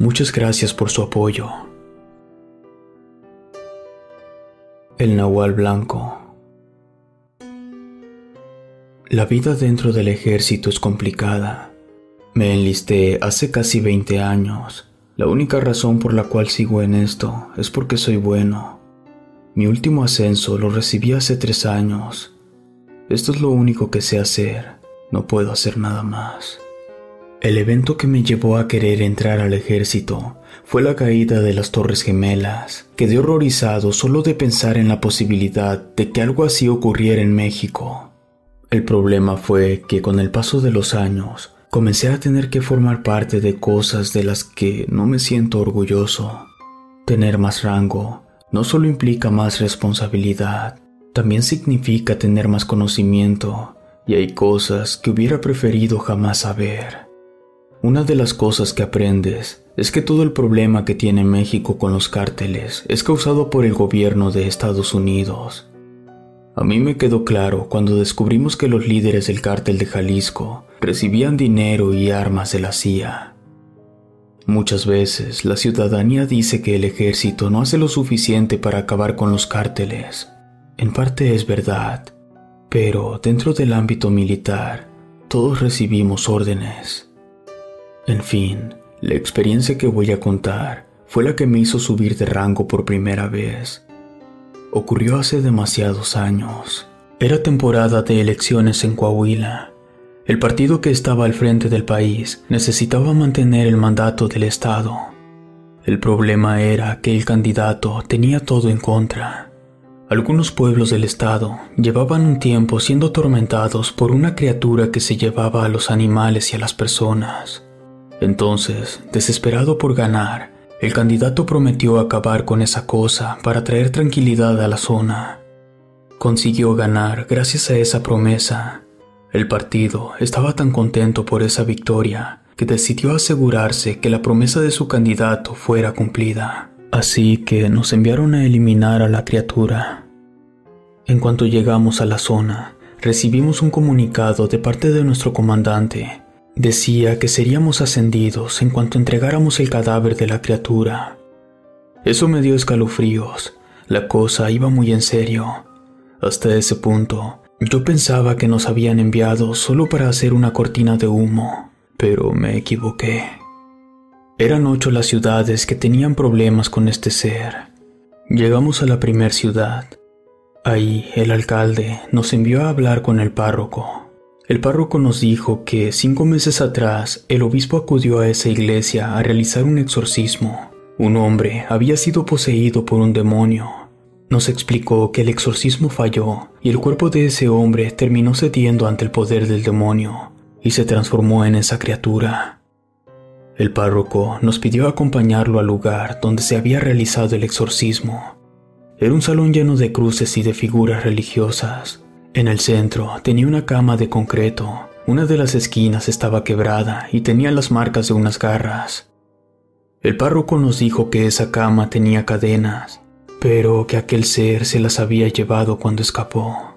Muchas gracias por su apoyo. El Nahual Blanco La vida dentro del ejército es complicada. Me enlisté hace casi 20 años. La única razón por la cual sigo en esto es porque soy bueno. Mi último ascenso lo recibí hace tres años. Esto es lo único que sé hacer. No puedo hacer nada más. El evento que me llevó a querer entrar al ejército fue la caída de las Torres Gemelas. Quedé horrorizado solo de pensar en la posibilidad de que algo así ocurriera en México. El problema fue que con el paso de los años comencé a tener que formar parte de cosas de las que no me siento orgulloso. Tener más rango no solo implica más responsabilidad, también significa tener más conocimiento y hay cosas que hubiera preferido jamás saber. Una de las cosas que aprendes es que todo el problema que tiene México con los cárteles es causado por el gobierno de Estados Unidos. A mí me quedó claro cuando descubrimos que los líderes del cártel de Jalisco recibían dinero y armas de la CIA. Muchas veces la ciudadanía dice que el ejército no hace lo suficiente para acabar con los cárteles. En parte es verdad, pero dentro del ámbito militar todos recibimos órdenes. En fin, la experiencia que voy a contar fue la que me hizo subir de rango por primera vez. Ocurrió hace demasiados años. Era temporada de elecciones en Coahuila. El partido que estaba al frente del país necesitaba mantener el mandato del Estado. El problema era que el candidato tenía todo en contra. Algunos pueblos del estado llevaban un tiempo siendo atormentados por una criatura que se llevaba a los animales y a las personas. Entonces, desesperado por ganar, el candidato prometió acabar con esa cosa para traer tranquilidad a la zona. Consiguió ganar gracias a esa promesa. El partido estaba tan contento por esa victoria que decidió asegurarse que la promesa de su candidato fuera cumplida. Así que nos enviaron a eliminar a la criatura. En cuanto llegamos a la zona, recibimos un comunicado de parte de nuestro comandante Decía que seríamos ascendidos en cuanto entregáramos el cadáver de la criatura. Eso me dio escalofríos. La cosa iba muy en serio. Hasta ese punto, yo pensaba que nos habían enviado solo para hacer una cortina de humo, pero me equivoqué. Eran ocho las ciudades que tenían problemas con este ser. Llegamos a la primer ciudad. Ahí el alcalde nos envió a hablar con el párroco. El párroco nos dijo que cinco meses atrás el obispo acudió a esa iglesia a realizar un exorcismo. Un hombre había sido poseído por un demonio. Nos explicó que el exorcismo falló y el cuerpo de ese hombre terminó cediendo ante el poder del demonio y se transformó en esa criatura. El párroco nos pidió acompañarlo al lugar donde se había realizado el exorcismo. Era un salón lleno de cruces y de figuras religiosas. En el centro tenía una cama de concreto. Una de las esquinas estaba quebrada y tenía las marcas de unas garras. El párroco nos dijo que esa cama tenía cadenas, pero que aquel ser se las había llevado cuando escapó.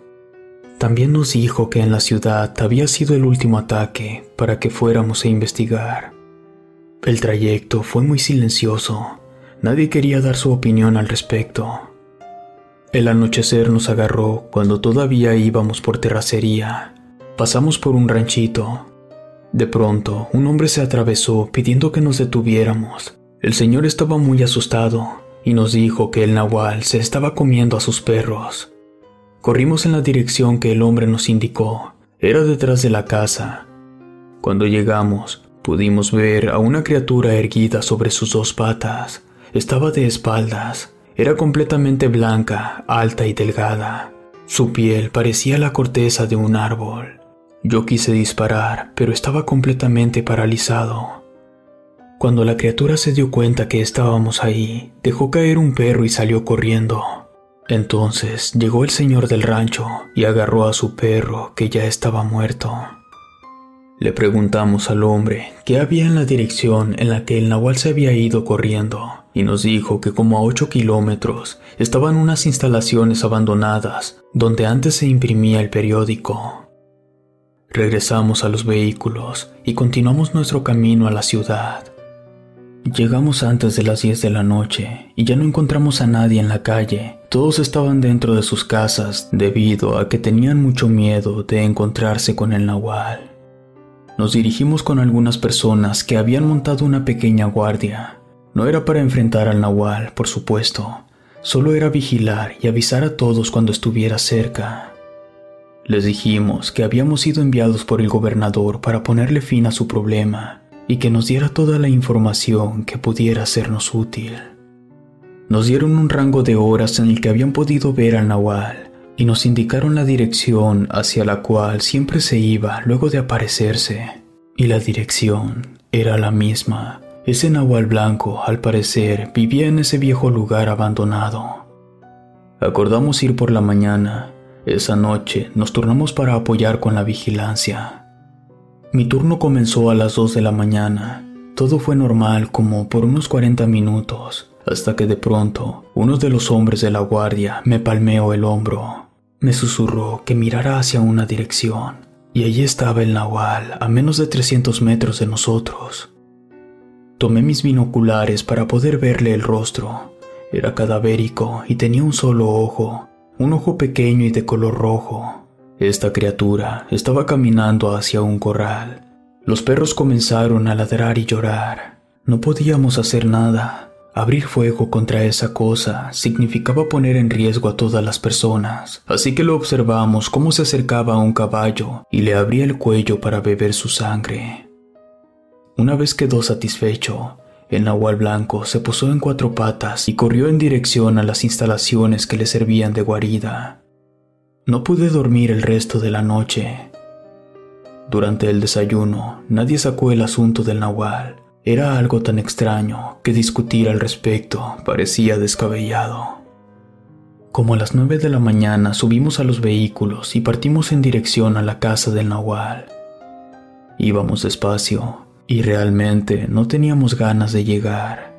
También nos dijo que en la ciudad había sido el último ataque para que fuéramos a investigar. El trayecto fue muy silencioso. Nadie quería dar su opinión al respecto. El anochecer nos agarró cuando todavía íbamos por terracería. Pasamos por un ranchito. De pronto, un hombre se atravesó pidiendo que nos detuviéramos. El señor estaba muy asustado y nos dijo que el nahual se estaba comiendo a sus perros. Corrimos en la dirección que el hombre nos indicó. Era detrás de la casa. Cuando llegamos, pudimos ver a una criatura erguida sobre sus dos patas. Estaba de espaldas. Era completamente blanca, alta y delgada. Su piel parecía la corteza de un árbol. Yo quise disparar, pero estaba completamente paralizado. Cuando la criatura se dio cuenta que estábamos ahí, dejó caer un perro y salió corriendo. Entonces llegó el señor del rancho y agarró a su perro que ya estaba muerto. Le preguntamos al hombre qué había en la dirección en la que el nahual se había ido corriendo y nos dijo que como a 8 kilómetros estaban unas instalaciones abandonadas donde antes se imprimía el periódico. Regresamos a los vehículos y continuamos nuestro camino a la ciudad. Llegamos antes de las 10 de la noche y ya no encontramos a nadie en la calle. Todos estaban dentro de sus casas debido a que tenían mucho miedo de encontrarse con el nahual. Nos dirigimos con algunas personas que habían montado una pequeña guardia. No era para enfrentar al nahual, por supuesto, solo era vigilar y avisar a todos cuando estuviera cerca. Les dijimos que habíamos sido enviados por el gobernador para ponerle fin a su problema y que nos diera toda la información que pudiera sernos útil. Nos dieron un rango de horas en el que habían podido ver al nahual y nos indicaron la dirección hacia la cual siempre se iba luego de aparecerse. Y la dirección era la misma. Ese nahual blanco, al parecer, vivía en ese viejo lugar abandonado. Acordamos ir por la mañana. Esa noche nos turnamos para apoyar con la vigilancia. Mi turno comenzó a las 2 de la mañana. Todo fue normal como por unos 40 minutos hasta que de pronto uno de los hombres de la guardia me palmeó el hombro. Me susurró que mirara hacia una dirección, y allí estaba el nahual a menos de 300 metros de nosotros. Tomé mis binoculares para poder verle el rostro. Era cadavérico y tenía un solo ojo, un ojo pequeño y de color rojo. Esta criatura estaba caminando hacia un corral. Los perros comenzaron a ladrar y llorar. No podíamos hacer nada. Abrir fuego contra esa cosa significaba poner en riesgo a todas las personas, así que lo observamos cómo se acercaba a un caballo y le abría el cuello para beber su sangre. Una vez quedó satisfecho, el nahual blanco se posó en cuatro patas y corrió en dirección a las instalaciones que le servían de guarida. No pude dormir el resto de la noche. Durante el desayuno, nadie sacó el asunto del nahual, era algo tan extraño que discutir al respecto parecía descabellado. Como a las nueve de la mañana subimos a los vehículos y partimos en dirección a la casa del Nahual. Íbamos despacio y realmente no teníamos ganas de llegar.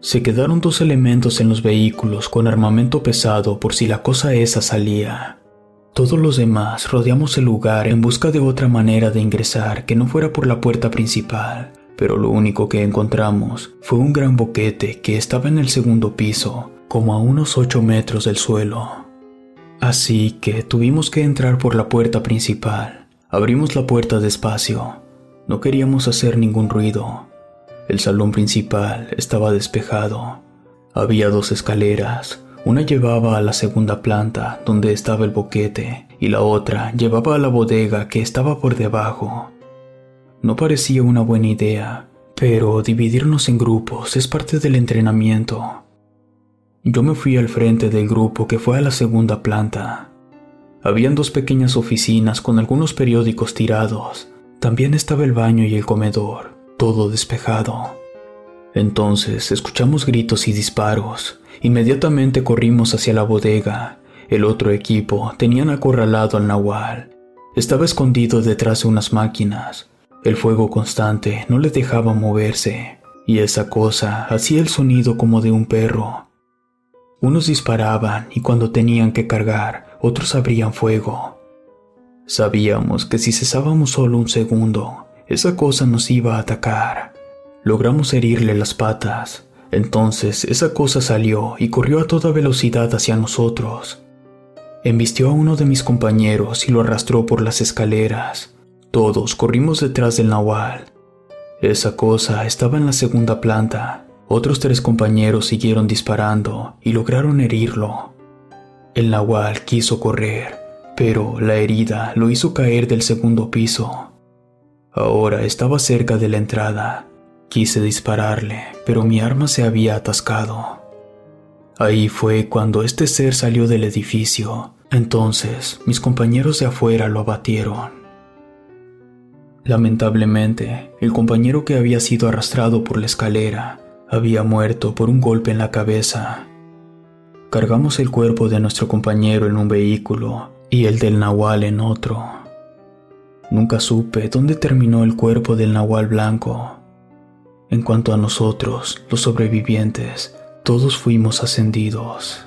Se quedaron dos elementos en los vehículos con armamento pesado por si la cosa esa salía. Todos los demás rodeamos el lugar en busca de otra manera de ingresar que no fuera por la puerta principal pero lo único que encontramos fue un gran boquete que estaba en el segundo piso, como a unos 8 metros del suelo. Así que tuvimos que entrar por la puerta principal. Abrimos la puerta despacio. No queríamos hacer ningún ruido. El salón principal estaba despejado. Había dos escaleras. Una llevaba a la segunda planta, donde estaba el boquete, y la otra llevaba a la bodega que estaba por debajo. No parecía una buena idea, pero dividirnos en grupos es parte del entrenamiento. Yo me fui al frente del grupo que fue a la segunda planta. Habían dos pequeñas oficinas con algunos periódicos tirados. También estaba el baño y el comedor, todo despejado. Entonces escuchamos gritos y disparos. Inmediatamente corrimos hacia la bodega. El otro equipo tenían acorralado al nahual. Estaba escondido detrás de unas máquinas. El fuego constante no le dejaba moverse, y esa cosa hacía el sonido como de un perro. Unos disparaban y cuando tenían que cargar, otros abrían fuego. Sabíamos que si cesábamos solo un segundo, esa cosa nos iba a atacar. Logramos herirle las patas. Entonces esa cosa salió y corrió a toda velocidad hacia nosotros. Embistió a uno de mis compañeros y lo arrastró por las escaleras. Todos corrimos detrás del nahual. Esa cosa estaba en la segunda planta. Otros tres compañeros siguieron disparando y lograron herirlo. El nahual quiso correr, pero la herida lo hizo caer del segundo piso. Ahora estaba cerca de la entrada. Quise dispararle, pero mi arma se había atascado. Ahí fue cuando este ser salió del edificio. Entonces mis compañeros de afuera lo abatieron. Lamentablemente, el compañero que había sido arrastrado por la escalera había muerto por un golpe en la cabeza. Cargamos el cuerpo de nuestro compañero en un vehículo y el del nahual en otro. Nunca supe dónde terminó el cuerpo del nahual blanco. En cuanto a nosotros, los sobrevivientes, todos fuimos ascendidos.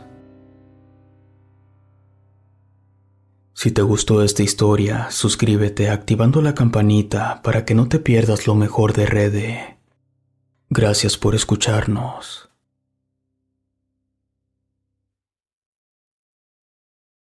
Si te gustó esta historia, suscríbete activando la campanita para que no te pierdas lo mejor de Rede. Gracias por escucharnos.